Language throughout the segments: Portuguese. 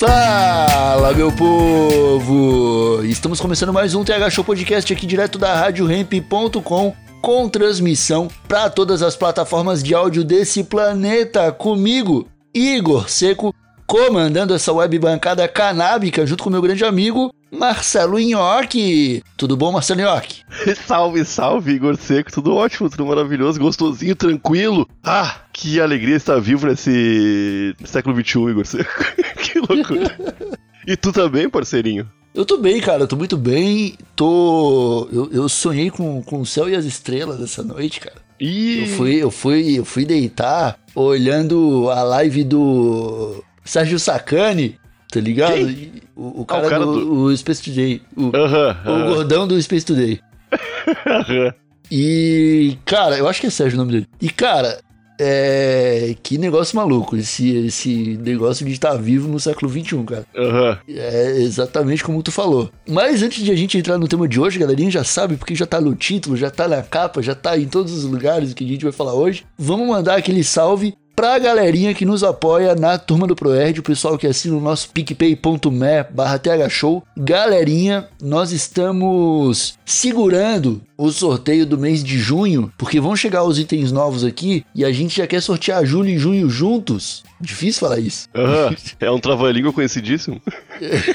Fala, meu povo! Estamos começando mais um TH Show Podcast aqui direto da RadioRamp.com com transmissão para todas as plataformas de áudio desse planeta comigo, Igor Seco, comandando essa web bancada canábica junto com meu grande amigo Marcelo Nhoque. Tudo bom, Marcelo Nhoque? salve, salve, Igor Seco, tudo ótimo, tudo maravilhoso, gostosinho, tranquilo. Ah, que alegria estar vivo nesse século XXI, Igor Seco. que loucura. e tu também, parceirinho? Eu tô bem, cara, eu tô muito bem. Tô. Eu, eu sonhei com, com o céu e as estrelas essa noite, cara. Ih, Eu fui, eu fui, eu fui deitar olhando a live do Sérgio Sacani, tá ligado? Quem? O, o cara, cara do, do- o Space Today. O, Aham, o aham, gordão do Space Today. aham. E, cara, eu acho que é Sérgio o nome dele. E, cara, é. Que negócio maluco, esse, esse negócio de estar vivo no século XXI, cara. aham. É exatamente como tu falou. Mas antes de a gente entrar no tema de hoje, galerinha já sabe, porque já tá no título, já tá na capa, já tá em todos os lugares que a gente vai falar hoje. Vamos mandar aquele salve pra galerinha que nos apoia na Turma do Proerd, o pessoal que assina o nosso picpay.me barra thshow. Galerinha, nós estamos segurando o sorteio do mês de junho, porque vão chegar os itens novos aqui e a gente já quer sortear julho e junho juntos. Difícil falar isso. É um trava-língua conhecidíssimo.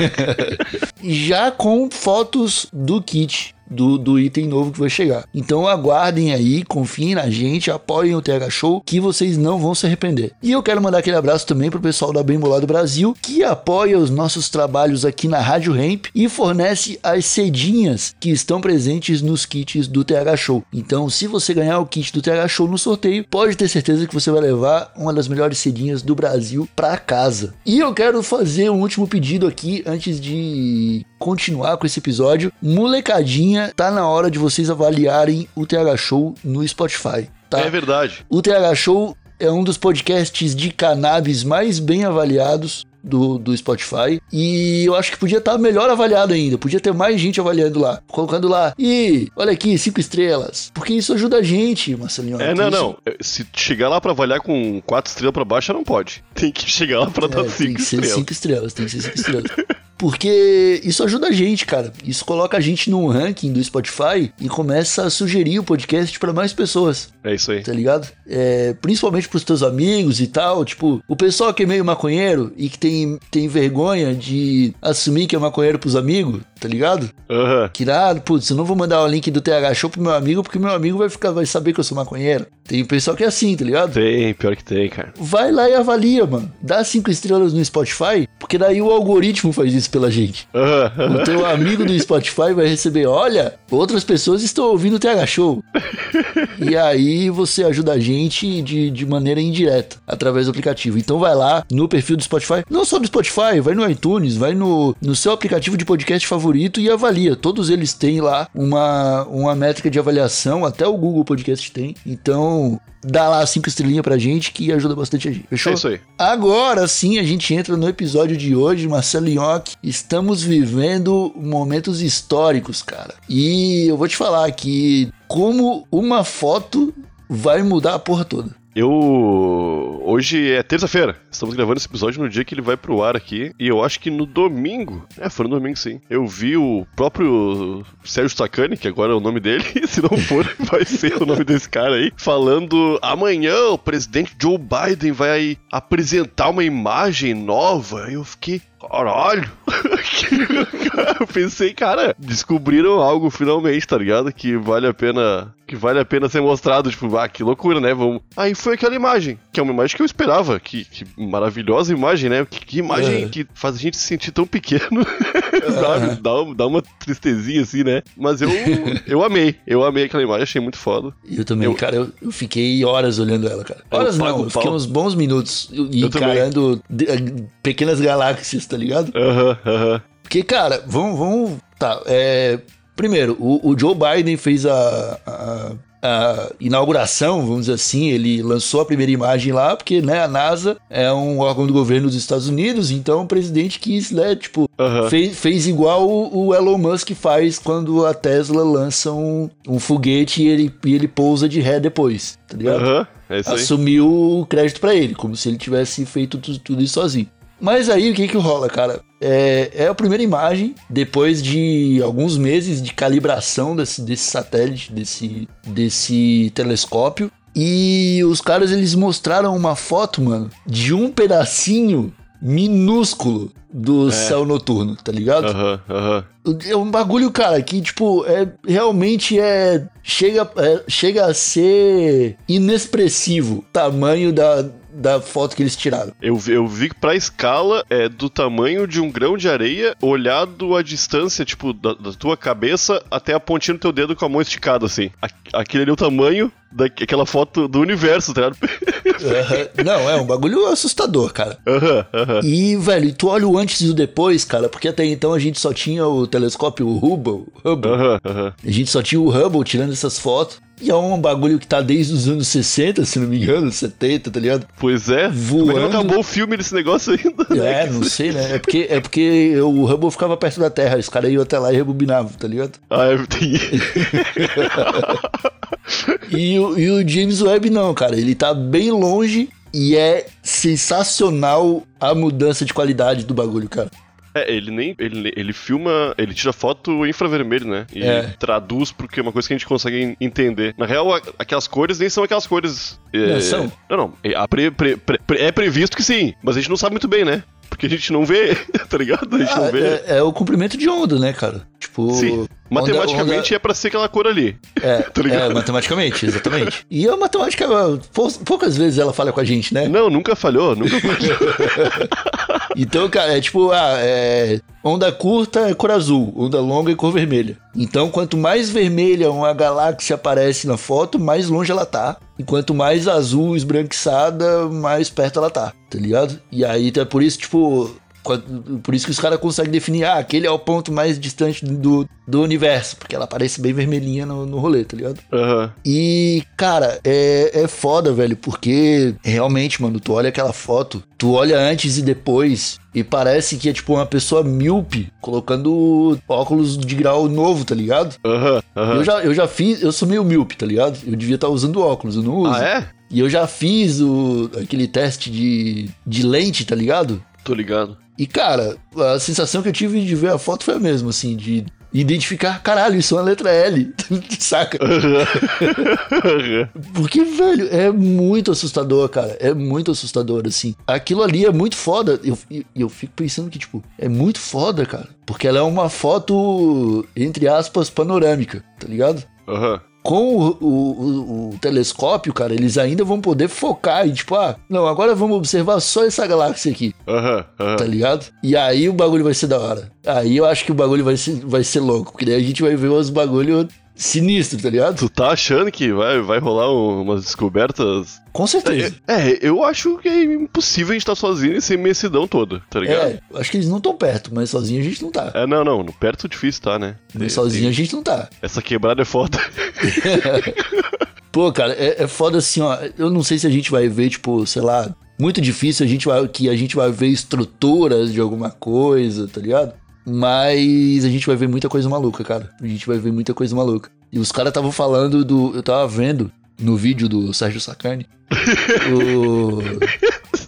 já com fotos do kit. Do, do item novo que vai chegar. Então aguardem aí, confiem na gente, apoiem o TH Show, que vocês não vão se arrepender. E eu quero mandar aquele abraço também pro pessoal da Bem Bolado Brasil, que apoia os nossos trabalhos aqui na Rádio Ramp e fornece as cedinhas que estão presentes nos kits do TH Show. Então, se você ganhar o kit do TH Show no sorteio, pode ter certeza que você vai levar uma das melhores cedinhas do Brasil para casa. E eu quero fazer um último pedido aqui antes de continuar com esse episódio. Molecadinha, tá na hora de vocês avaliarem o TH Show no Spotify. Tá? É verdade. O TH Show é um dos podcasts de cannabis mais bem avaliados do, do Spotify. E eu acho que podia estar melhor avaliado ainda. Podia ter mais gente avaliando lá. Colocando lá. E olha aqui, cinco estrelas. Porque isso ajuda a gente, Marcelinho. É, não, Isso- não. Se chegar lá pra avaliar com quatro estrelas pra baixo, não pode. Tem que chegar lá pra É, dar tem cinco que ser estrelas. cinco estrelas, tem que ser cinco estrelas. Porque isso ajuda a gente, cara. Isso coloca a gente num ranking do Spotify e começa a sugerir o podcast pra mais pessoas, É isso aí. tá ligado? É, principalmente pros teus amigos e tal. Tipo, o pessoal que é meio maconheiro e que tem, tem vergonha de assumir que é maconheiro pros amigos, tá ligado? Aham. Que nada, putz, eu não vou mandar o link do TH Show pro meu amigo porque meu amigo vai ficar, vai saber que eu sou maconheiro. Tem pessoal que é assim, tá ligado? Tem, pior que tem, cara. vai lá e avalia, mano. Dá cinco estrelas no Spotify, porque daí o algoritmo faz isso pela gente. Aham, O teu amigo do Spotify vai receber, olha, outras pessoas estão ouvindo o TH Show. e aí você ajuda a gente de, de maneira indireta, através do aplicativo. Então vai lá no perfil do Spotify, não só do Spotify, vai no iTunes, vai no, no seu aplicativo de podcast favorito e avalia. Todos eles têm lá uma, uma métrica de avaliação, até o Google Podcast tem. Então dá lá cinco estrelinhas pra gente que ajuda bastante a gente. Fechou? É isso aí. Agora sim a gente entra no episódio de hoje, Marcelo Nhoque. Estamos vivendo momentos históricos, cara. E eu vou te falar que como uma foto vai mudar a porra toda. Eu. Hoje é terça-feira. Estamos gravando esse episódio no dia que ele vai pro ar aqui. E eu acho que no domingo. É, foi no domingo sim. Eu vi o próprio Sérgio Sacani, que agora é o nome dele. Se não for, vai ser o nome desse cara aí. Falando: amanhã o presidente Joe Biden vai apresentar uma imagem nova. Eu fiquei. Caralho! eu pensei, cara, descobriram algo finalmente, tá ligado? Que vale a pena. Que vale a pena ser mostrado, tipo, ah, que loucura, né? Vamos. Aí foi aquela imagem, que é uma imagem que eu esperava. Que, que maravilhosa imagem, né? Que, que imagem É. que faz a gente se sentir tão pequeno. Sabe? Dá, um- dá uma tristezinha assim, né? Mas eu, eu amei. Eu amei aquela imagem, achei muito foda. Eu também, Eu- cara, eu, eu fiquei horas olhando ela, cara. Eu Horas pago não, eu fiquei uns bons minutos e- Eu também. encarando eh, pequenas galáxias, tá ligado? Aham, aham. Porque, cara, vamos. vamos tá, é. Primeiro, o, o Joe Biden fez a, a- a inauguração, vamos dizer assim, ele lançou a primeira imagem lá, porque, né, a NASA é um órgão do governo dos Estados Unidos, então o presidente quis, né, tipo, fez, fez igual o, o Elon Musk faz quando a Tesla lança um, um foguete e ele, e ele pousa de ré depois, tá ligado? É assumiu o crédito pra ele, como se ele tivesse feito tu- tudo, isso sozinho. Mas aí o que que rola, cara? É, é a primeira imagem, depois de alguns meses de calibração desse, desse satélite, desse, desse telescópio. E os caras eles mostraram uma foto, mano, de um pedacinho minúsculo do céu noturno, tá ligado? Aham, aham. É um bagulho, cara, que, tipo, é realmente é. Chega, é, chega a ser inexpressivo o tamanho da, da foto que eles tiraram. Eu, vi- eu vi que pra escala é do tamanho de um grão de areia olhado à distância, tipo, da, da tua cabeça até a pontinha do teu dedo com a mão esticada, assim. Aquele ali é o tamanho daquela foto do universo, tá ligado? Aham. Não, é um bagulho assustador, cara. Aham, aham. E, velho, tu olha o antes e o depois, cara, porque até então a gente só tinha o telescópio Hubble. A gente só tinha o Hubble tirando essas fotos. E é um bagulho que tá desde os anos 60, se não me engano, 70, tá ligado? Pois é. Como é que Voando. acabou o filme desse negócio ainda? né? É, não sei, né? É porque, é porque o Hubble ficava perto da Terra, os caras iam até lá e rebobinavam, tá ligado? Ah, é, tem... E, o- e o James Webb não, cara, ele tá bem longe e é sensacional a mudança de qualidade do bagulho, cara. É, ele nem. Ele, ele filma. Ele tira foto infravermelho, né? E É. traduz porque é uma coisa que a gente consegue en- entender. Na real, aquelas cores nem são aquelas cores. é, Não são? Não, não. É, pre- pre- pre- é previsto que sim, mas a gente não sabe muito bem, né? Porque a gente não vê, tá ligado? A gente Ah, não vê. é, é o comprimento de onda, né, cara? Tipo. Sim. Matematicamente onda- é pra ser aquela cor ali. É, tá ligado? é, matematicamente, exatamente. E a matemática, pou- poucas vezes ela falha com a gente, né? Não, nunca falhou, nunca falhou. Então, cara, é tipo, ah, é, onda curta é cor azul, onda longa é cor vermelha. Então, quanto mais vermelha uma galáxia aparece na foto, mais longe ela tá. E quanto mais azul esbranquiçada, mais perto ela tá, tá ligado? E aí, então, é por isso, tipo, por isso que os caras conseguem definir, ah, aquele é o ponto mais distante do, do universo, porque ela aparece bem vermelhinha no, no rolê, tá ligado? Aham. E, cara, é, é foda, velho, porque realmente, mano, tu olha aquela foto, tu olha antes e depois, e parece que é tipo uma pessoa míope colocando óculos de grau novo, tá ligado? Aham. Aham. Eu, já, eu já fiz, eu sou meio míope, tá ligado? Eu devia estar usando óculos, eu não uso. Ah, é? E eu já fiz o, aquele teste de, de lente, tá ligado? Tô ligado. E, cara, a sensação que eu tive de ver a foto foi a mesma, assim, de identificar, caralho, isso é uma letra L, saca? Porque, velho, é muito assustador, cara. É muito assustador, assim. Aquilo ali é muito foda. Eu, e- eu fico pensando que, tipo, é muito foda, cara. Porque ela é uma foto, entre aspas, panorâmica, tá ligado? Aham. Com o, o- o- telescópio, cara, eles ainda vão poder focar e, tipo, ah, não, agora vamos observar só essa galáxia aqui, Aham. Aham. tá ligado? E aí o bagulho vai ser da hora. Aí eu acho que o bagulho vai ser, vai ser louco, porque daí a gente vai ver os bagulho sinistro, tá ligado? Tu tá achando que vai, vai rolar um- umas descobertas Com certeza. É, eu acho que é impossível a gente estar sozinho nessa imensidão toda, tá ligado? É, acho que eles não estão perto, mas sozinho a gente não tá. É, não, não, perto difícil tá, né? Mas Tem- sozinho a gente não tá. Essa quebrada é foda. Pô, cara, é, é foda assim, ó. Eu não sei se a gente vai ver, tipo, sei lá, muito difícil a gente vai, que a gente vai ver estruturas de alguma coisa, tá ligado? Mas a gente vai ver muita coisa maluca, cara. A gente vai ver muita coisa maluca. E os caras estavam falando do. Eu tava vendo no vídeo do Sérgio Sacani. o,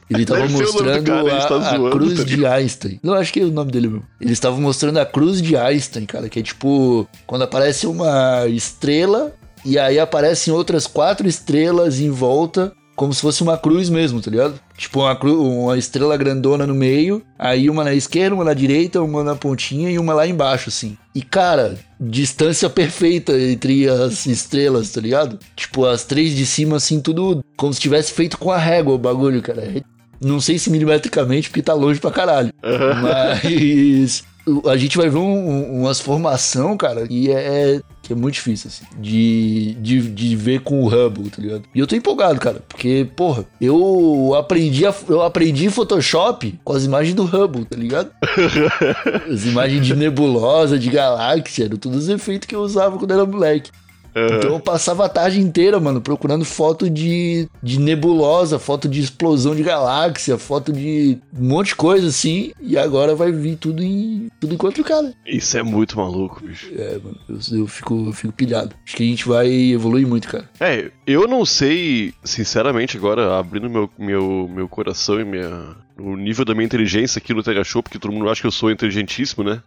ele tava mostrando cara, a tá a, a zoando, cruz tá de Einstein. Não, acho que é o nome dele mesmo. Eles estavam mostrando a cruz de Einstein, cara, que é tipo quando aparece uma estrela e aí aparecem outras quatro estrelas em volta como se fosse uma cruz mesmo, tá ligado? Tipo uma, cru, uma estrela grandona no meio, aí uma na esquerda, uma na direita, uma na pontinha e uma lá embaixo, assim. E cara, distância perfeita entre as estrelas, tá ligado? Tipo, as três de cima, assim, tudo como se tivesse feito com a régua o bagulho, cara. Não sei se milimetricamente, porque tá longe pra caralho. Mas a gente vai ver um, um, umas formação, cara, e é, é, que é muito difícil, assim, de, de, de ver com o Hubble, tá ligado? E eu tô empolgado, cara, porque, porra, eu aprendi, a, eu aprendi Photoshop com as imagens do Hubble, tá ligado? as imagens de nebulosa, de galáxia, eram todos os efeitos que eu usava quando era moleque. Então eu passava a tarde inteira, mano, procurando foto de, de nebulosa, foto de explosão de galáxia, foto de um monte de coisa assim. E agora vai vir tudo em tudo em 4K. Isso é muito maluco, bicho. É, mano, eu, eu, fico, eu fico pilhado. Acho que a gente vai evoluir muito, cara. É, eu não sei, sinceramente, agora, abrindo meu, meu, meu coração e minha, o nível da minha inteligência aqui no Tega Show, porque todo mundo acha que eu sou inteligentíssimo, né?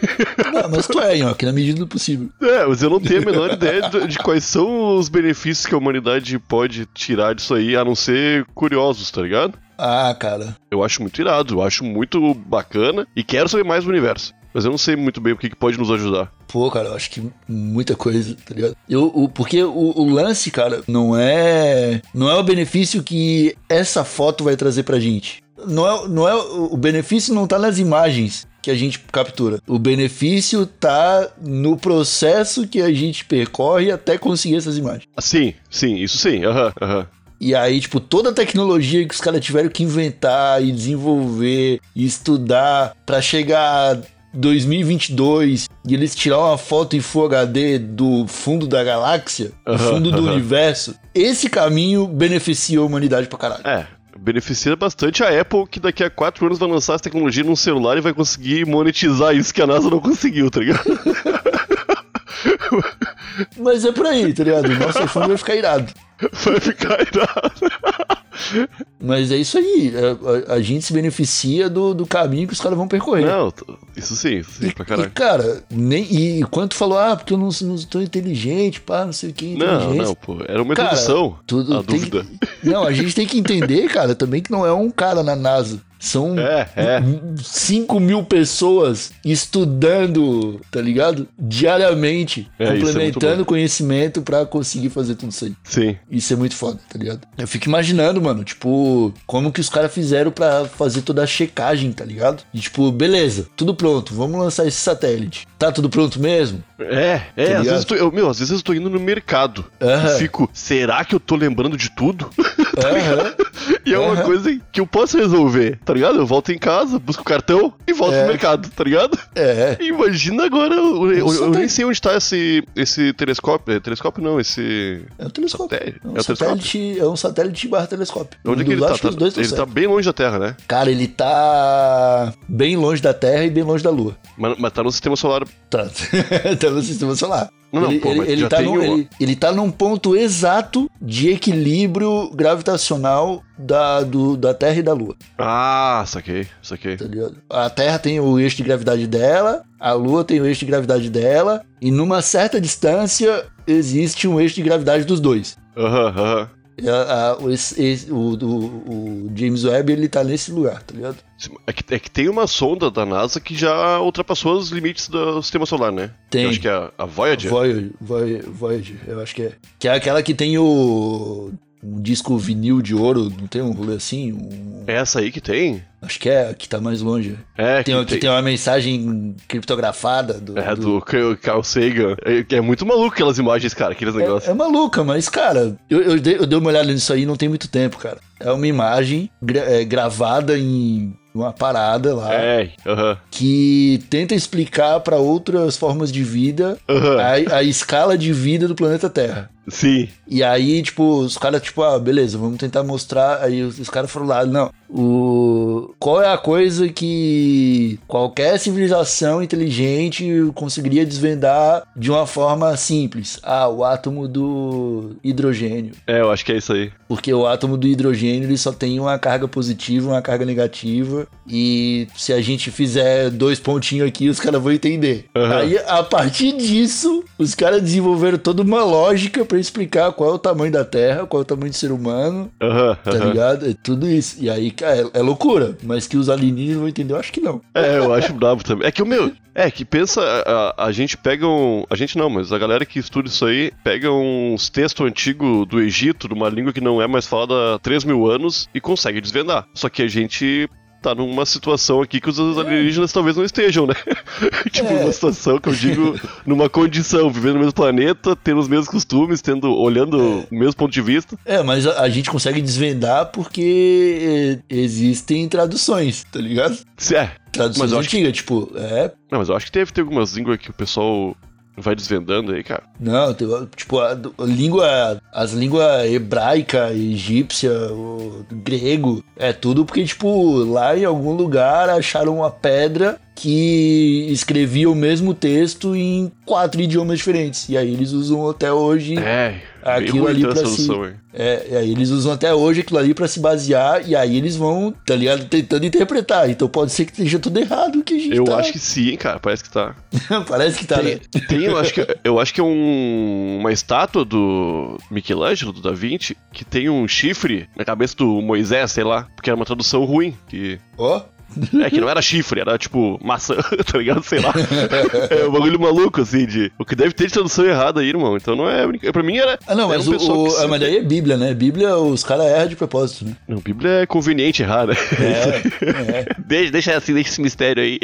Não, mas tu é, aqui na medida do possível. É, mas eu não tenho a menor ideia de, de, quais são os benefícios que a humanidade pode tirar disso aí, a não ser curiosos, tá ligado? Ah, cara. Eu acho muito irado, eu acho muito bacana e quero saber mais do universo. Mas eu não sei muito bem o que, que pode nos ajudar. Pô, cara, eu acho que muita coisa, tá ligado? Eu, o, porque o, o, lance, cara, não é. Não é o benefício que essa foto vai trazer pra gente. Não é, não é, o benefício não tá nas imagens que a gente captura. O benefício tá no processo que a gente percorre até conseguir essas imagens. Sim, sim, isso sim. Aham, uhum, aham. Uhum. E aí, tipo, toda a tecnologia que os caras tiveram que inventar e desenvolver e estudar para chegar 2022 e eles tirar uma foto em Full HD do fundo da galáxia, do fundo do universo, esse caminho beneficia a humanidade pra caralho. É, beneficia bastante a Apple, que daqui a 4 anos vai lançar essa tecnologia num celular e vai conseguir monetizar isso que a NASA não conseguiu, tá ligado? Mas é por aí, tá ligado? O nosso iPhone vai ficar irado. Vai ficar irado. Mas é isso aí. A, a, a, gente se beneficia do, do caminho que os caras vão percorrer. Não, isso sim, isso sim, e, pra caralho. E, cara, nem, e quanto falou, ah, porque eu não, não estou inteligente, pá, não sei o que. Não, não, pô, era uma cara, introdução. Tudo a dúvida. Que, não, a gente tem que entender, cara, também que não é um cara na NASA. São é, é. 5 mil pessoas estudando, tá ligado? Diariamente, é, complementando é conhecimento para conseguir fazer tudo isso aí. Sim. Isso é muito foda, tá ligado? Eu fico imaginando, mano, tipo, como que os caras fizeram para fazer toda a checagem, tá ligado? E tipo, beleza, tudo pronto, vamos lançar esse satélite. Tá tudo pronto mesmo? É, é, tá às vezes, eu, meu, às vezes eu tô indo no mercado uhum. e fico, será que eu tô lembrando de tudo? Uhum. e é uma uhum. coisa que eu posso resolver, tá ligado? Eu volto em casa, busco o cartão e volto é. pro mercado, tá ligado? É. Imagina agora, eu, eu, eu nem sei onde tá esse, esse telescópio. É, telescópio não, esse. É um telescópio. Satélite. É um, é um satélite, é um satélite barra telescópio. Onde é que ele tá? tá ele tá bem longe da Terra, né? Cara, ele tá bem longe da Terra e bem longe da Lua. Mas, mas tá no sistema solar. Tá, tá no sistema solar. Não, ele, pô, ele, ele, tá no, ele, ele, tá num ponto exato de equilíbrio gravitacional da, do, da Terra e da Lua. Ah, saquei, saquei. Tá a Terra tem o eixo de gravidade dela, a Lua tem o eixo de gravidade dela, e numa certa distância existe um eixo de gravidade dos dois. Aham, uhum, aham. Uhum. É, esse, esse, o, o, o, James Webb ele tá nesse lugar, tá ligado? É que, é que tem uma sonda da NASA que já ultrapassou os limites do sistema solar, né? Tem. Eu acho que é a, a Voyager. Voyager. Voyager, eu acho que é. Que é aquela que tem o um disco vinil de ouro, não tem um rolê assim? Um... É essa aí que tem? Acho que é, que tá mais longe. É, tem, que, tem... tem uma mensagem criptografada do. É, do, do Carl Sagan. É, é, muito maluco aquelas imagens, cara, aqueles é, negócios. É, maluca, mas, cara, eu, eu, dei, eu dei uma olhada nisso aí não tem muito tempo, cara. É uma imagem gra é, gravada em uma parada lá é, uh -huh. que tenta explicar para outras formas de vida a, a, escala de vida do planeta Terra. Sim. E aí, tipo, os caras, tipo, ah, beleza, vamos tentar mostrar. Aí os, os caras foram lá, não, o qual é a coisa que qualquer civilização inteligente conseguiria desvendar de uma forma simples? Ah, o átomo do hidrogênio. É, eu acho que é isso aí. Porque o átomo do hidrogênio ele só tem uma carga positiva, uma carga negativa. E se a gente fizer dois pontinhos aqui, os caras vão entender. Aham. Aí, a partir disso, os caras desenvolveram toda uma lógica pra explicar qual é o tamanho da Terra, qual é o tamanho do ser humano, Aham, tá ligado? É tudo isso. E aí, cara, é, é loucura. Mas que os alienígenas vão entender, eu acho que não. É, eu acho brabo também. É que o meu. É, que pensa, a, a gente pega um. A gente não, mas a galera que estuda isso aí pega uns textos antigos do Egito, de uma língua que não é mais falada há 3 mil anos, e consegue desvendar. Só que a gente tá numa situação aqui que os alienígenas talvez não estejam, né? tipo, É. numa situação que eu digo, numa condição, vivendo no mesmo planeta, tendo os mesmos costumes, tendo, olhando o mesmo ponto de vista. É, mas a, a gente consegue desvendar porque é, existem traduções, tá ligado? É. Traduções Mas eu acho que- antigas, tipo, é. Não, mas eu acho que deve ter algumas línguas que o pessoal vai desvendando aí, cara. Não, tipo, a, a língua. As línguas hebraica, egípcia, grego, é tudo porque, tipo, lá em algum lugar acharam uma pedra que escrevia o mesmo texto em quatro idiomas diferentes. E aí eles usam até hoje. É, Aquilo ali solução aí. É, e aí eles usam até hoje aquilo ali pra se basear, e aí eles vão, tá ligado, tentando interpretar. Então pode ser que esteja tudo errado que a gente Eu tá... acho que sim, cara, parece que tá. Parece que tá, né? Tem, tem, eu acho que, eu acho que é um- uma estátua do Michelangelo, do Da Vinci, que tem um chifre na cabeça do Moisés, sei lá, porque era uma tradução ruim, que... Ó, É, que não era chifre, era tipo maçã, tá ligado? Sei lá. É um bagulho maluco, assim, de... O que deve ter de tradução errada aí, irmão. Então não é... Pra mim era... Ah, não, era mas um o, o- se- ah, mas daí é Bíblia, né? Bíblia, os caras erram de propósito, né? Não, Bíblia é conveniente errar, né? É, é. deixa, deixa assim, deixa esse mistério aí.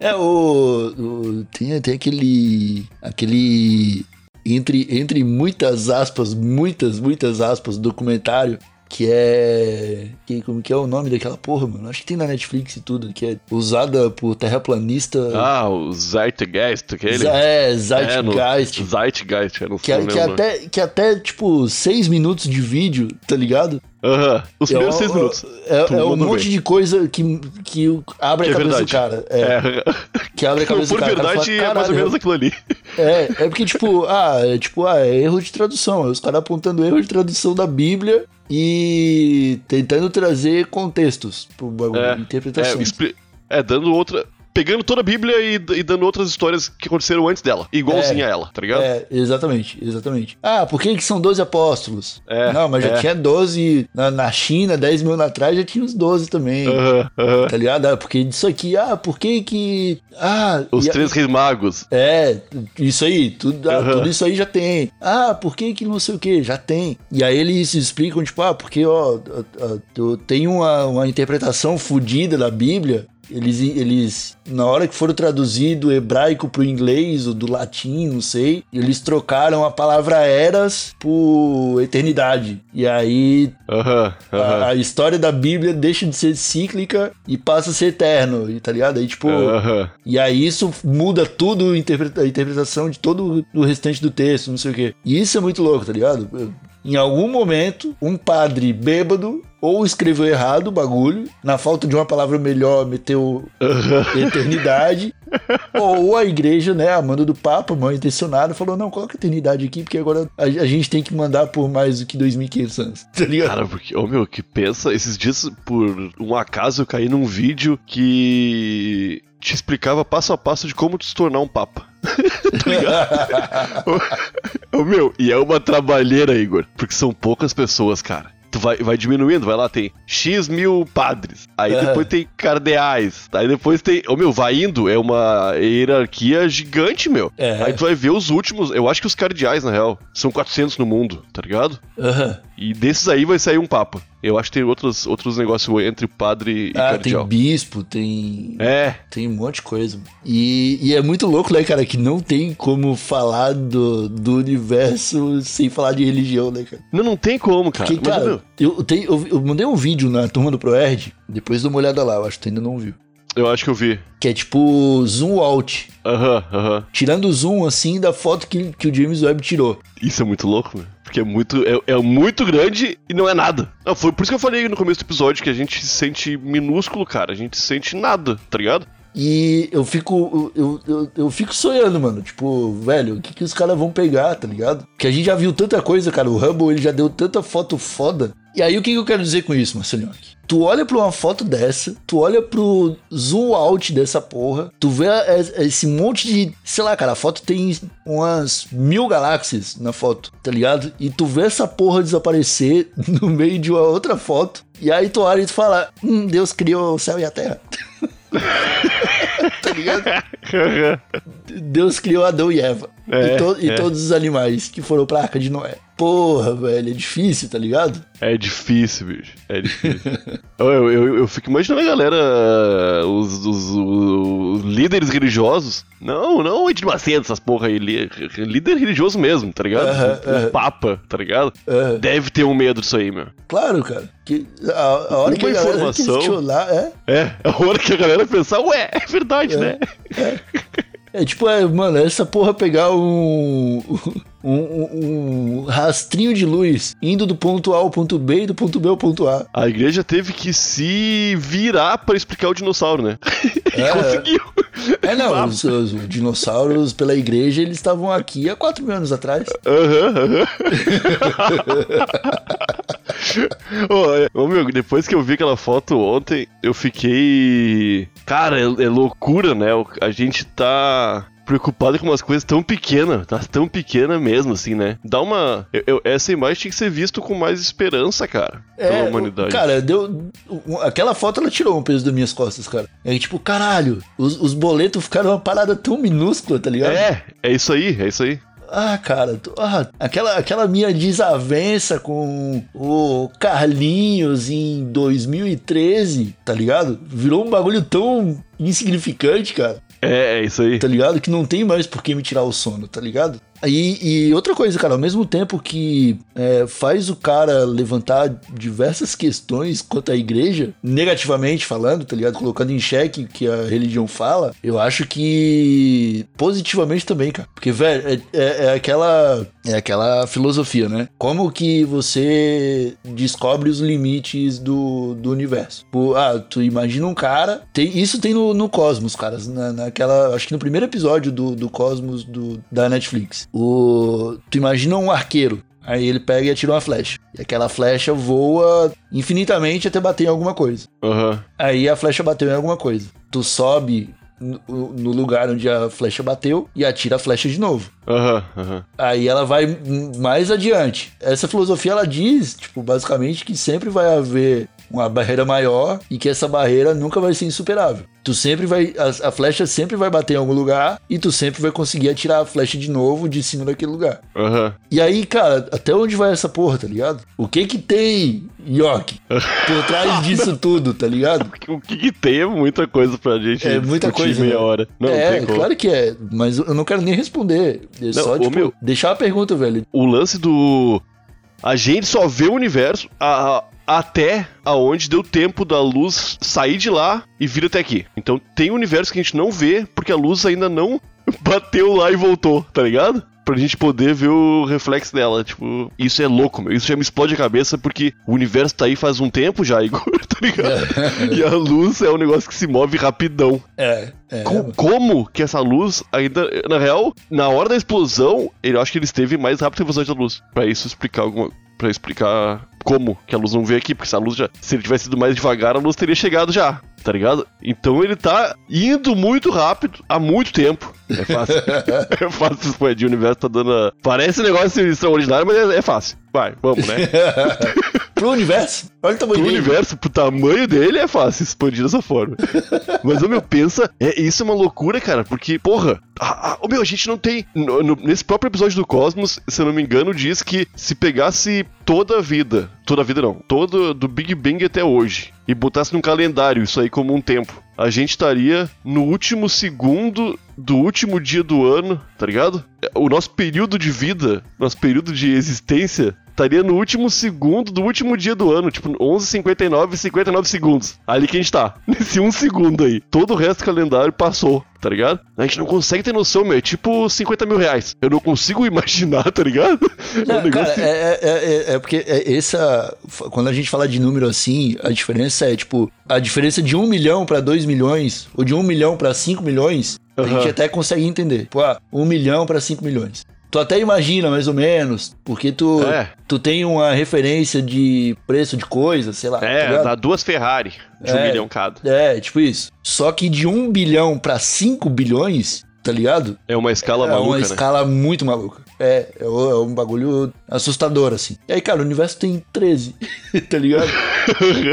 É, o, o- tem, tem aquele. aquele. Entre, entre muitas aspas, muitas, muitas aspas, documentário que é. Que, como que é o nome daquela porra, mano? Acho que tem na Netflix e tudo, que é usada por terraplanista. Ah, o Zeitgeist, aquele... É, É, no- Zeitgeist. Zeitgeist, eu não que, sei é- que, nome. até, que até, tipo, seis minutos de vídeo, tá ligado? Aham, os É primeiros um- seis minutos. É, é um monte bem. de coisa que, que abre Que a é cabeça do verdade. cara. É, É, Que abre a cabeça do cara. Cara verdade, fala, é mais ou "Caralho, menos aquilo ali. É, é porque, tipo, ah, é tipo, ah, é erro de tradução. Os caras apontando erro de tradução da Bíblia e tentando trazer contextos pro bagulho, É, É, interpretações. expli- é, dando outra. Pegando toda a Bíblia e, e dando outras histórias que aconteceram antes dela. Igualzinha a ela, tá ligado? É, exatamente, exatamente. Ah, por que, que são 12 apóstolos? É, Não, mas já é. tinha 12 na, na China, 10 mil anos atrás já tinha uns 12 também. Aham, aham. Tá ligado? Ah, porque disso aqui, ah, por que que. Ah, Os a- três reis magos. É, isso aí, tudo, ah, Aham. tudo isso aí já tem. Ah, por que que não sei o que? Já tem. E aí eles explicam, tipo, ah, porque, ó, tem uma, uma interpretação fodida da Bíblia. Eles, eles, na hora que foram traduzir do hebraico pro inglês, ou do latim, não sei, eles trocaram a palavra eras por eternidade. E aí Aham, a, aham. a história da Bíblia deixa de ser cíclica e passa a ser eterno, e tá ligado? Aí, tipo, Aham. e aí isso muda tudo a a interpretação de todo o restante do texto, não sei o quê. E isso é muito louco, tá ligado? Em algum momento, um padre bêbado ou escreveu errado o bagulho, na falta de uma palavra melhor, meteu eternidade, ou a igreja, né, a manda do Papa, mal intencionada, falou: não, coloca eternidade aqui, porque agora a, a gente tem que mandar por mais do que 2.500 anos, tá ligado? Cara, porque, ô meu, que pensa, esses dias, por um acaso, eu caí num vídeo que te explicava passo a passo de como te se tornar um papa. tá ligado? Ô meu, e é uma trabalheira, Igor, porque são poucas pessoas, cara. Tu vai, vai diminuindo, vai lá, tem X mil padres. Aí depois tem cardeais. Aí depois tem. Ô meu, vai indo, é uma hierarquia gigante, meu. É. Aí tu vai ver os últimos. Eu acho que os cardeais, na real, são 400 no mundo, tá ligado? Aham. E desses aí vai sair um papa. Eu acho que tem outros, outros negócios entre padre e Ah, cardeal. tem bispo, tem. É, Tem um monte de coisa. E, e é muito louco, né, cara, que não tem como falar do, do universo sem falar de religião, né, cara? não, não tem como, cara. Porque, Mas, cara, meu, eu, tenho, eu, eu mandei um vídeo na turma do ProErd, depois dá uma olhada lá, eu acho que tu ainda não viu. Eu acho que eu vi. Que é tipo zoom out. Aham, aham. Tirando o zoom, assim, da foto que, que o James Webb tirou. Isso é muito louco, meu. Porque é muito, é, é muito grande e não é nada. Não, foi por isso que eu falei no começo do episódio que a gente se sente minúsculo, cara. A gente se sente nada, tá ligado? E eu fico. Eu, eu, eu fico sonhando, mano. Tipo, velho, o que, que os caras vão pegar, tá ligado? Que a gente já viu tanta coisa, cara. O Hubble ele já deu tanta foto foda. E aí, o que, que eu quero dizer com isso, Marcelinho? Tu olha pra uma foto dessa, tu olha pro zoom out dessa porra, tu vê esse monte de. Sei lá, cara, a foto tem umas mil galáxias na foto, tá ligado? E tu vê essa porra desaparecer no meio de uma outra foto. E aí tu olha e tu fala: Hum, Deus criou o céu e a terra. tá ligado? Deus criou Adão e Eva. É, e, to e é. todos os animais que foram pra arca de Noé. Porra, velho, é difícil, tá ligado? É difícil, bicho. É difícil. eu, eu, eu fico imaginando a galera, os, os, os líderes religiosos. Não, não Edir Macedo, essas porra aí. li- Líder religioso mesmo, tá ligado? Aham, o, aham. Papa, tá ligado? Aham. Deve ter um medo disso aí, meu. Claro, cara. Que a, a hora Uma que a galera informação. questionar, é. É, a hora que a galera pensar, ué, é verdade, né? É tipo, é, mano, essa porra pegar um, um, um- um rastrinho de luz indo do ponto A ao ponto B e do ponto B ao ponto A. A igreja teve que se virar pra explicar o dinossauro, né? e É. conseguiu. É, não, os, os dinossauros pela igreja, eles estavam aqui há 4 mil anos atrás. Aham, aham. Ô, é- ô, meu, depois que eu vi aquela foto ontem, eu fiquei. Cara, é, é loucura, né? A gente tá preocupado com umas coisas tão pequenas, tá tão pequena mesmo, assim, né? Dá uma. eu- eu- essa imagem tinha que ser vista com mais esperança, cara, pela humanidade. É, Cara, deu. Aquela foto ela tirou um peso das minhas costas, cara. É tipo, caralho, os, os boletos ficaram uma parada tão minúscula, tá ligado? é, é isso aí, é isso aí. Ah, cara, tu- ah, aquela, aquela minha desavença com o Carlinhos em 2013, tá ligado? Virou um bagulho tão insignificante, cara, É, é isso aí. tá ligado? Que não tem mais por que me tirar o sono, tá ligado? E, e outra coisa, cara, ao mesmo tempo que é, faz o cara levantar diversas questões quanto à igreja, negativamente falando, tá ligado? Colocando em xeque o que a religião fala, eu acho que positivamente também, cara. Porque, velho, é, é- é aquela. É aquela filosofia, né? Como que você descobre os limites do, do universo? Pô, ah, tu imagina um cara. Tem, isso tem no, no Cosmos, caras. Na, naquela. Acho que no primeiro episódio do, do Cosmos do, da Netflix. O, tu imagina um arqueiro. Aí ele pega e atira uma flecha. E aquela flecha voa infinitamente até bater em alguma coisa. Aham. Aí a flecha bateu em alguma coisa. Tu sobe no, no lugar onde a flecha bateu e atira a flecha de novo. Aham, aham. Aí ela vai mais adiante. Essa filosofia ela diz, tipo, basicamente que sempre vai haver uma barreira maior e que essa barreira nunca vai ser insuperável. Tu sempre vai a, a flecha sempre vai bater em algum lugar e tu sempre vai conseguir atirar a flecha de novo de cima daquele lugar. Aham. E aí, cara, até onde vai essa porra, tá ligado? O que que tem, Yoki, por trás disso tudo, tá ligado? O que, que tem é muita coisa pra gente É muita coisa, meia né? hora. Não, é, claro que é, mas eu não quero nem responder. É só, ô, tipo, meu. deixar a pergunta, velho. o lance do. A gente só vê o universo a- até aonde deu tempo da luz sair de lá e vir até aqui. Então tem universo que a gente não vê porque a luz ainda não bateu lá e voltou, tá ligado? Pra gente poder ver o reflexo dela. Tipo, isso é louco, meu. Isso já me explode a cabeça porque o universo tá aí faz um tempo já, Igor, tá ligado? E a luz é um negócio que se move rapidão. É, é. Co- como que essa luz ainda. Na real, na hora da explosão, eu acho que ele esteve mais rápido que a velocidade da luz. Pra isso explicar alguma. Pra explicar como que a luz não veio aqui. Porque se a luz já. Se ele tivesse ido mais devagar, a luz teria chegado já. Tá ligado? Então ele tá indo muito rápido há muito tempo. É fácil. é fácil expandir. O universo tá dando. a- Parece um negócio extraordinário, mas é, é fácil. Vai, vamos, né? Pro universo? Olha o tamanho pro dele. universo, pro tamanho dele, é fácil expandir dessa forma. Mas, ô meu, pensa, é, isso é uma loucura, cara, porque, porra, a, a, ô meu, a gente não tem. no- no- nesse próprio episódio do Cosmos, se eu não me engano, diz que se pegasse toda a vida, toda a vida não, todo do Big Bang até hoje, e botasse num calendário isso aí como um tempo, a gente estaria no último segundo do último dia do ano, tá ligado? O nosso período de vida, nosso período de existência estaria no último segundo do último dia do ano, tipo 11h59 e 59 segundos. Ali que a gente tá. Nesse um segundo aí. Todo o resto do calendário passou tá ligado? A gente não consegue ter noção, meu. É tipo 50 mil reais. Eu não consigo imaginar, tá ligado? Não, É um negócio- cara, é, é, é, é porque é essa. Quando a gente fala de número assim, a diferença é tipo. A diferença de 1 milhão pra 2 milhões, ou de 1 milhão pra 5 milhões, a Aham. gente até consegue entender. Pô, ah, 1 milhão pra 5 milhões. Tu até imagina, mais ou menos, porque tu, É. tu tem uma referência de preço de coisa, sei lá. tá É, ligado? dá duas Ferrari de um É. milhão cada. É, tipo isso. Só que de 1 bilhão pra 5 bilhões, tá ligado? É uma escala é maluca, uma né? escala muito maluca. É, é, é um bagulho assustador, assim. E aí, cara, o universo tem 13, tá ligado?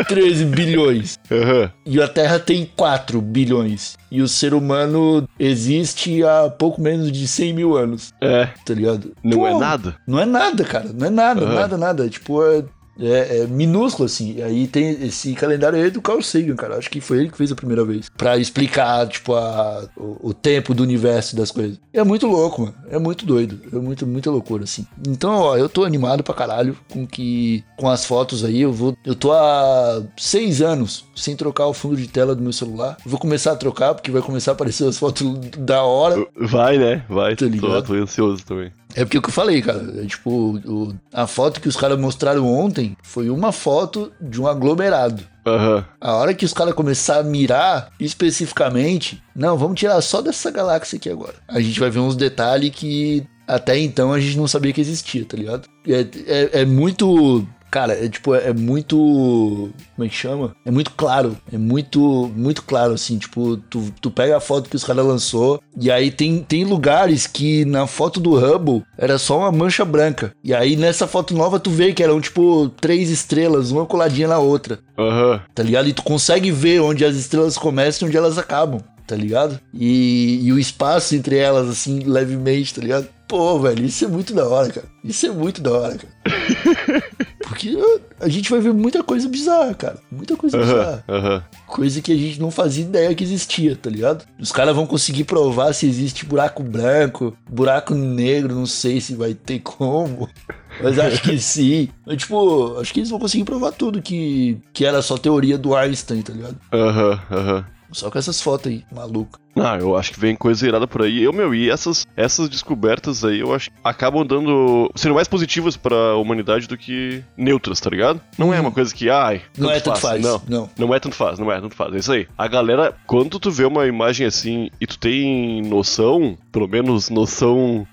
13 bilhões. Aham. E a Terra tem 4 bilhões. E o ser humano existe há pouco menos de 100 mil anos, É, tá ligado? não Pô, é nada. Não é nada, cara. Não é nada, Aham. nada, nada. Tipo, é, é, é minúsculo, assim. E aí tem esse calendário aí do Carl Sagan, cara. Acho que foi ele que fez a primeira vez. Pra explicar, tipo, a, o, o tempo do universo e das coisas. É muito louco, mano. É muito doido. É muito, muita loucura, assim. Então, ó, eu tô animado pra caralho com que. Com as fotos aí. Eu vou. Eu tô há seis anos sem trocar o fundo de tela do meu celular. Vou começar a trocar, porque vai começar a aparecer as fotos da hora. Vai, né? Vai. Tá tô, ligado? tô ansioso também. É porque o que eu falei, cara. É, tipo, o- a foto que os caras mostraram ontem foi uma foto de um aglomerado. Aham. A hora que os caras começar a mirar especificamente, não, vamos tirar só dessa galáxia aqui agora. A gente vai ver uns detalhes que até então a gente não sabia que existia, tá ligado? É, é, é muito. Cara, é tipo, é muito. Como é que chama? É muito claro. É muito, muito claro, assim. Tipo, tu, tu pega a foto que os caras lançou, e aí tem, tem lugares que na foto do Hubble era só uma mancha branca. E aí nessa foto nova tu vê que eram, tipo, três estrelas, uma coladinha na outra Aham. tá ligado? E tu consegue ver onde as estrelas começam e onde elas acabam, tá ligado? E, e o espaço entre elas, assim, levemente, tá ligado? Pô, velho, isso é muito da hora, cara. Isso é muito da hora, cara. Porque a gente vai ver muita coisa bizarra, cara. Muita coisa Aham. bizarra. Aham. Coisa que a gente não fazia ideia que existia, tá ligado? Os caras vão conseguir provar se existe buraco branco, buraco negro, não sei se vai ter como. Mas acho que sim. Mas, tipo, acho que eles vão conseguir provar tudo que, que era só teoria do Einstein, tá ligado? Aham. Aham. Só com essas fotos aí, maluco. Ah, eu acho que vem coisa irada por aí. Eu, meu, e essas, essas descobertas aí, eu acho que acabam dando. sendo mais positivas pra humanidade do que neutras, tá ligado? Não é uma coisa que, ai. Não é tanto faz. Não. Não. Não é tanto faz, não é tanto faz. É isso aí. A galera, quando tu vê uma imagem assim e tu tem noção, pelo menos noção.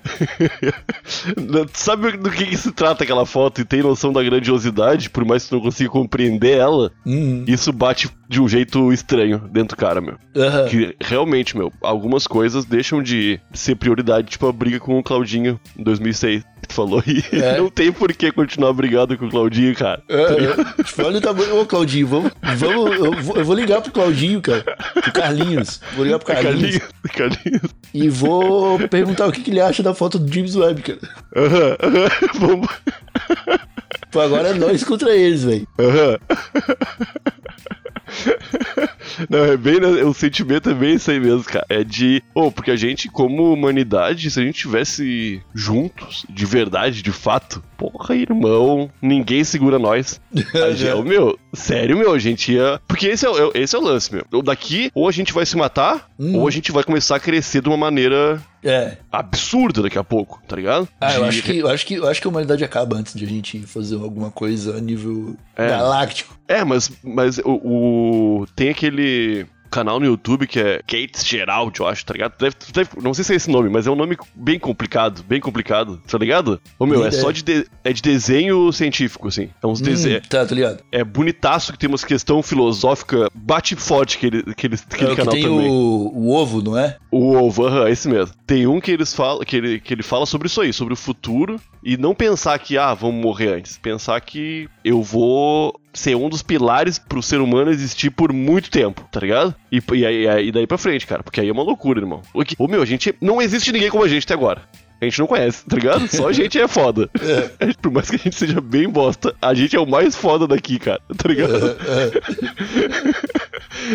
tu sabe do que, que se trata aquela foto e tem noção da grandiosidade, por mais que tu não consiga compreender ela, Uhum. isso bate de um jeito estranho dentro do cara, meu. Aham. Que realmente, meu, algumas coisas deixam de ser prioridade, tipo a briga com o Claudinho em 2006. Que tu falou e É. não tem por que continuar brigado com o Claudinho, cara. É, é. Tipo, olha o tamanho. Ô, Claudinho, vamos. vamos eu, vou, eu vou ligar pro Claudinho, cara. Pro Carlinhos. Vou ligar pro Carlinhos. Carlinhos, Carlinhos. E vou perguntar o que, que ele acha da foto do James Webb, cara. Aham, aham, vamos. Pô, agora é nós contra eles, velho. Aham. Não, é bem, o sentimento é bem isso aí mesmo, cara. É de, oh, porque a gente, como humanidade, se a gente tivesse juntos, de verdade, de fato, porra, irmão, ninguém segura nós. Gente, ô, meu, sério, meu, a gente ia. Porque esse é, o- esse é o lance, meu. Ou Daqui, ou a gente vai se matar, Hum. ou a gente vai começar a crescer de uma maneira É. absurda daqui a pouco, tá ligado? Ah, eu De- acho, que, eu, acho que, eu acho que a humanidade acaba antes de a gente fazer alguma coisa a nível É. galáctico. É, mas, mas o, o- Tem aquele canal no YouTube que é Kate Gerald, eu acho, tá ligado? Deve, deve- não sei se é esse nome, mas é um nome bem complicado, bem complicado, tá ligado? Ô meu, é só de, de- é de desenho científico, assim. É uns desenhos. Hum, tá, tá ligado? É bonitaço que tem umas questão filosófica, bate forte aquele, aquele é o que canal tem também. o, o ovo, não é? O ovo, aham, esse mesmo. Tem um que eles falam, que ele, que ele fala sobre isso aí, sobre o futuro, e não pensar que, ah, vamos morrer antes. Pensar que eu vou ser um dos pilares pro ser humano existir por muito tempo, tá ligado? E, e, e daí pra frente, cara, porque aí é uma loucura, irmão. O que- meu, a gente. Não existe ninguém como a gente até agora. A gente não conhece, tá ligado? Só a gente é foda. É, Por mais que a gente seja bem bosta, a gente é o mais foda daqui, cara, tá ligado?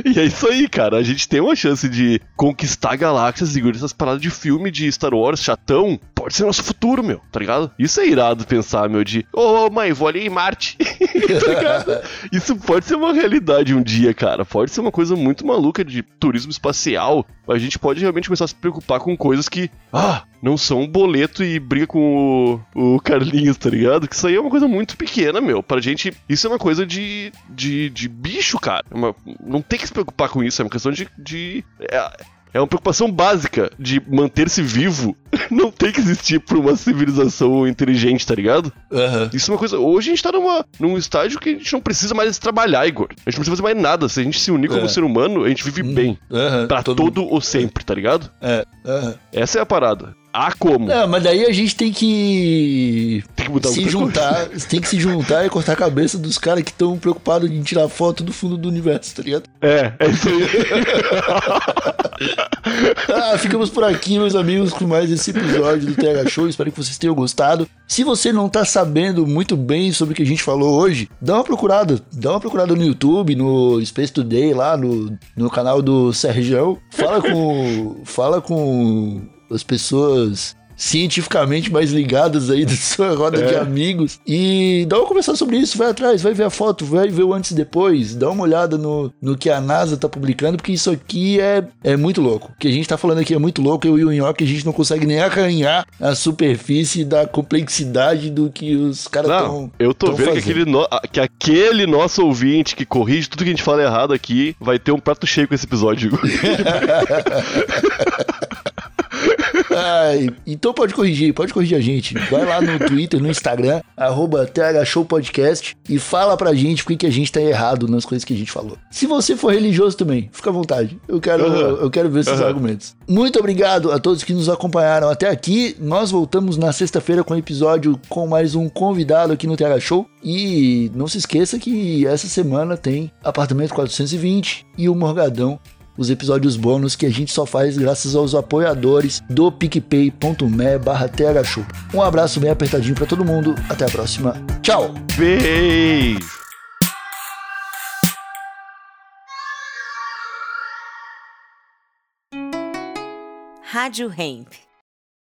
E é isso aí, cara. A gente tem uma chance de conquistar galáxias e essas paradas de filme de Star Wars chatão. Pode ser nosso futuro, meu, tá ligado? Isso é irado pensar, meu, de, ô mãe, vou ali em Marte. tá ligado? Isso pode ser uma realidade um dia, cara. Pode ser uma coisa muito maluca de turismo espacial. A gente pode realmente começar a se preocupar com coisas que, ah, não são um boleto e briga com o, o Carlinhos, tá ligado? Que isso aí é uma coisa muito pequena, meu. Pra gente, isso é uma coisa de, de, de bicho, cara. É uma- não tem que se preocupar com isso, é uma questão de. de é, é uma preocupação básica de manter-se vivo. Não tem que existir pra uma civilização inteligente, tá ligado? Aham. Isso é uma coisa. Hoje a gente tá numa, num estágio que a gente não precisa mais trabalhar, Igor. A gente não precisa fazer mais nada. Se a gente se unir como É. ser humano, a gente vive bem. Aham. Pra Todo todo o sempre, tá ligado? É. Aham. Essa é a parada. Há como. Não, mas daí a gente tem que Tem que mudar se muita coisa. juntar, tem que se juntar e cortar a cabeça dos caras que estão preocupados em tirar foto do fundo do universo, tá ligado? É, é isso aí. Ah, ficamos por aqui, meus amigos, com mais esse episódio do TH Show. Espero que vocês tenham gostado. Se você não tá sabendo muito bem sobre o que a gente falou hoje, dá uma procurada. Dá uma procurada no YouTube, no Space Today, lá no, no canal do Sergião. Fala com. fala com as pessoas cientificamente mais ligadas aí da sua roda de amigos e dá uma conversar sobre isso, vai atrás, vai ver a foto, vai ver o antes e depois, dá uma olhada no, no que a NASA tá publicando, porque isso aqui é, é muito louco. O que a gente tá falando aqui é muito louco, eu e o Nhoque, a gente não consegue nem arranhar a superfície da complexidade do que os caras estão eu tô vendo que aquele, no- que aquele nosso ouvinte que corrige tudo que a gente fala errado aqui vai ter um prato cheio com esse episódio. Ai, então pode corrigir, pode corrigir a gente. Vai lá no Twitter, no Instagram, arroba THShowPodcast e fala pra gente o que, a gente tá errado nas coisas que a gente falou. Se você for religioso também, fica à vontade. Eu quero, Aham. eu quero ver esses Aham. argumentos. Muito obrigado a todos que nos acompanharam até aqui. Nós voltamos na sexta-feira com um episódio com mais um convidado aqui no TH Show. E não se esqueça que essa semana tem Apartamento 420 e o Morgadão os episódios bônus que a gente só faz graças aos apoiadores do picpay.me barra thshow. Um abraço bem apertadinho pra todo mundo, até a próxima, tchau! Beijo! Rádio Hemp.